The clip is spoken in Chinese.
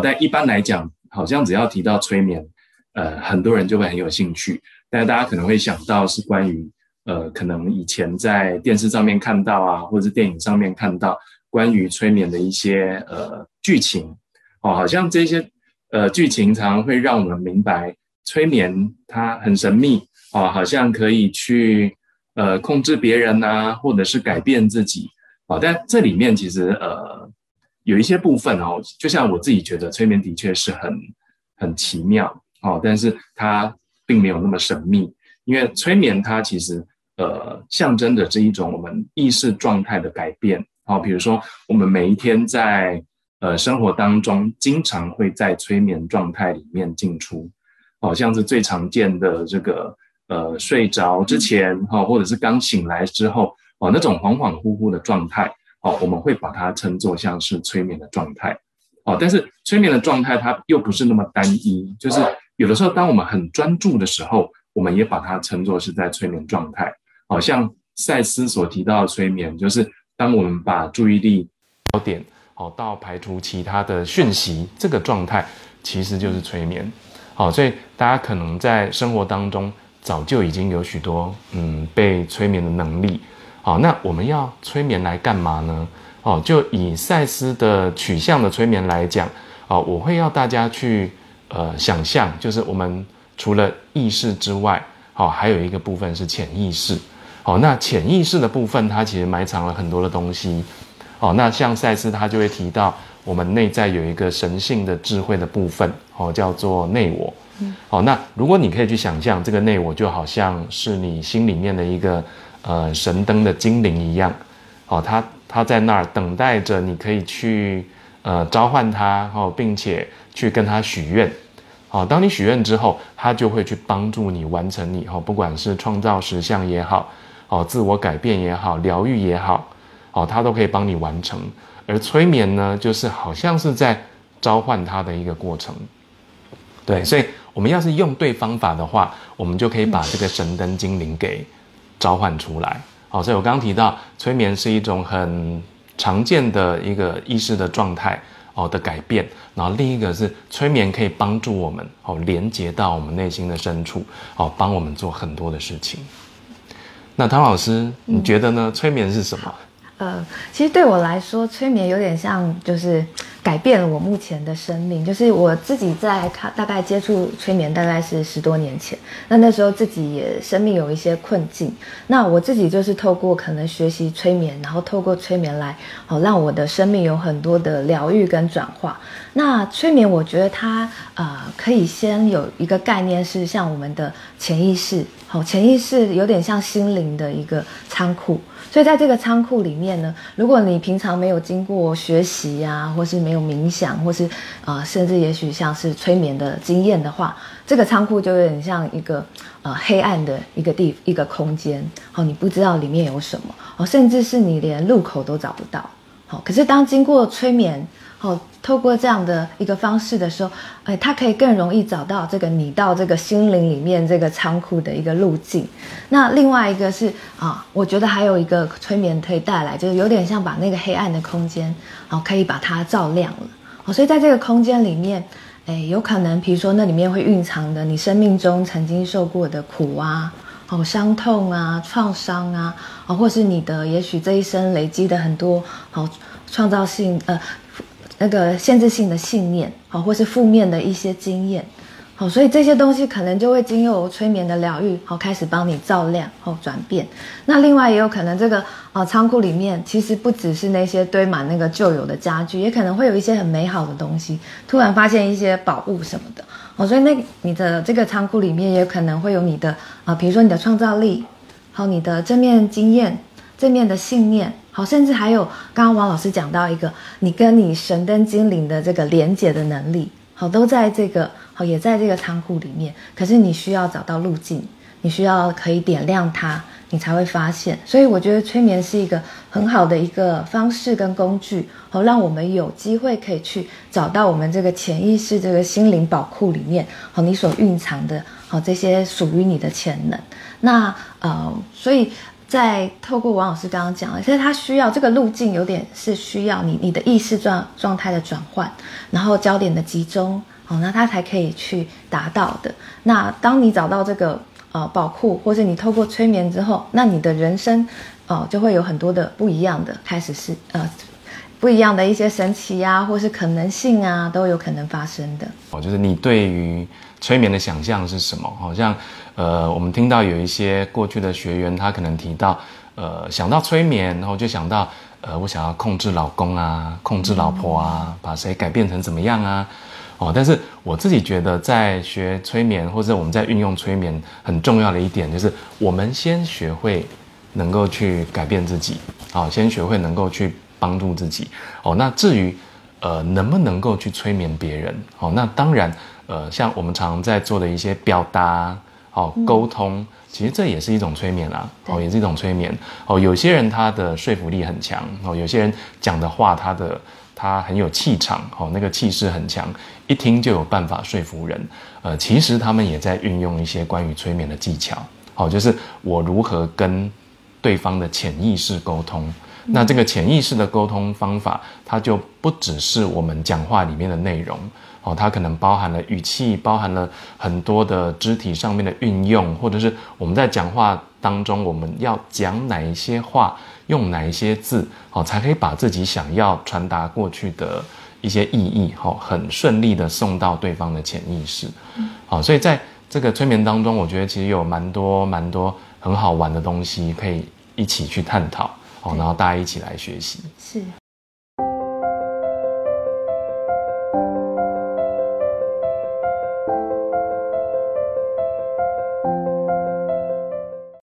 但一般来讲，好像只要提到催眠，呃，很多人就会很有兴趣。但大家可能会想到是关于，呃，可能以前在电视上面看到啊，或者是电影上面看到关于催眠的一些呃剧情，哦，好像这些呃剧情常常会让我们明白催眠它很神秘，哦，好像可以去呃控制别人呐，或者是改变自己，哦，但这里面其实呃有一些部分哦，就像我自己觉得催眠的确是很很奇妙，哦，但是它。并没有那么神秘，因为催眠它其实呃象征着这一种我们意识状态的改变。哦，比如说我们每一天在呃生活当中，经常会在催眠状态里面进出，好像是最常见的这个呃睡着之前哈，或者是刚醒来之后哦那种恍恍惚惚的状态，哦我们会把它称作像是催眠的状态。哦，但是催眠的状态它又不是那么单一，就是。有的时候，当我们很专注的时候，我们也把它称作是在催眠状态。好像赛斯所提到的催眠，就是当我们把注意力焦点好到排除其他的讯息，这个状态其实就是催眠。好，所以大家可能在生活当中早就已经有许多嗯被催眠的能力。好，那我们要催眠来干嘛呢？哦，就以赛斯的取向的催眠来讲，哦，我会要大家去。呃，想象就是我们除了意识之外，好，还有一个部分是潜意识。好，那潜意识的部分，它其实埋藏了很多的东西。哦，那像赛斯他就会提到，我们内在有一个神性的智慧的部分，哦，叫做内我。嗯。好，那如果你可以去想象，这个内我就好像是你心里面的一个呃神灯的精灵一样。哦，他他在那儿等待着，你可以去呃召唤他，哦，并且。去跟他许愿，好，当你许愿之后，他就会去帮助你完成你哈，不管是创造实相也好，哦，自我改变也好，疗愈也好，哦，他都可以帮你完成。而催眠呢，就是好像是在召唤他的一个过程。对，所以我们要是用对方法的话，我们就可以把这个神灯精灵给召唤出来。好，所以我刚刚提到，催眠是一种很常见的一个意识的状态。哦的改变，然后另一个是催眠可以帮助我们哦连接到我们内心的深处，哦帮我们做很多的事情。那汤老师，你觉得呢？催眠是什么？呃，其实对我来说，催眠有点像，就是改变了我目前的生命。就是我自己在看，大概接触催眠，大概是十多年前。那那时候自己也生命有一些困境，那我自己就是透过可能学习催眠，然后透过催眠来，哦，让我的生命有很多的疗愈跟转化。那催眠，我觉得它呃，可以先有一个概念，是像我们的潜意识，好，潜意识有点像心灵的一个仓库。所以在这个仓库里面呢，如果你平常没有经过学习呀，或是没有冥想，或是啊，甚至也许像是催眠的经验的话，这个仓库就有点像一个呃黑暗的一个地一个空间，好，你不知道里面有什么，哦，甚至是你连入口都找不到，好，可是当经过催眠。好，透过这样的一个方式的时候，哎，他可以更容易找到这个你到这个心灵里面这个仓库的一个路径。那另外一个是啊，我觉得还有一个催眠可以带来，就是有点像把那个黑暗的空间，好，可以把它照亮了。好，所以在这个空间里面，哎，有可能，比如说那里面会蕴藏的你生命中曾经受过的苦啊，好，伤痛啊，创伤啊，啊，或是你的也许这一生累积的很多好创造性呃。那个限制性的信念，好，或是负面的一些经验，好，所以这些东西可能就会经由催眠的疗愈，好，开始帮你照亮，好，转变。那另外也有可能，这个啊仓库里面其实不只是那些堆满那个旧有的家具，也可能会有一些很美好的东西，突然发现一些宝物什么的，好，所以那你的这个仓库里面也可能会有你的啊，比如说你的创造力，好，你的正面经验，正面的信念。好，甚至还有刚刚王老师讲到一个，你跟你神灯精灵的这个连接的能力，好，都在这个好，也在这个仓库里面。可是你需要找到路径，你需要可以点亮它，你才会发现。所以我觉得催眠是一个很好的一个方式跟工具，好，让我们有机会可以去找到我们这个潜意识这个心灵宝库里面，好，你所蕴藏的好这些属于你的潜能。那呃，所以。在透过王老师刚刚讲的，其实他需要这个路径有点是需要你你的意识状状态的转换，然后焦点的集中，哦，那他才可以去达到的。那当你找到这个呃宝库，或是你透过催眠之后，那你的人生哦就会有很多的不一样的开始是呃不一样的一些神奇啊，或是可能性啊，都有可能发生的。哦，就是你对于催眠的想象是什么？好像。呃，我们听到有一些过去的学员，他可能提到，呃，想到催眠，然后就想到，呃，我想要控制老公啊，控制老婆啊，把谁改变成怎么样啊？哦，但是我自己觉得，在学催眠或者我们在运用催眠，很重要的一点就是，我们先学会能够去改变自己，哦，先学会能够去帮助自己。哦，那至于，呃，能不能够去催眠别人？哦，那当然，呃，像我们常在做的一些表达。哦，沟通其实这也是一种催眠啦，哦，也是一种催眠。哦，有些人他的说服力很强，哦，有些人讲的话他的他很有气场，哦，那个气势很强，一听就有办法说服人。呃，其实他们也在运用一些关于催眠的技巧，哦，就是我如何跟对方的潜意识沟通。那这个潜意识的沟通方法，它就不只是我们讲话里面的内容。哦，它可能包含了语气，包含了很多的肢体上面的运用，或者是我们在讲话当中，我们要讲哪一些话，用哪一些字，哦，才可以把自己想要传达过去的一些意义，哦，很顺利的送到对方的潜意识。好，所以在这个催眠当中，我觉得其实有蛮多蛮多很好玩的东西可以一起去探讨。哦，然后大家一起来学习。是，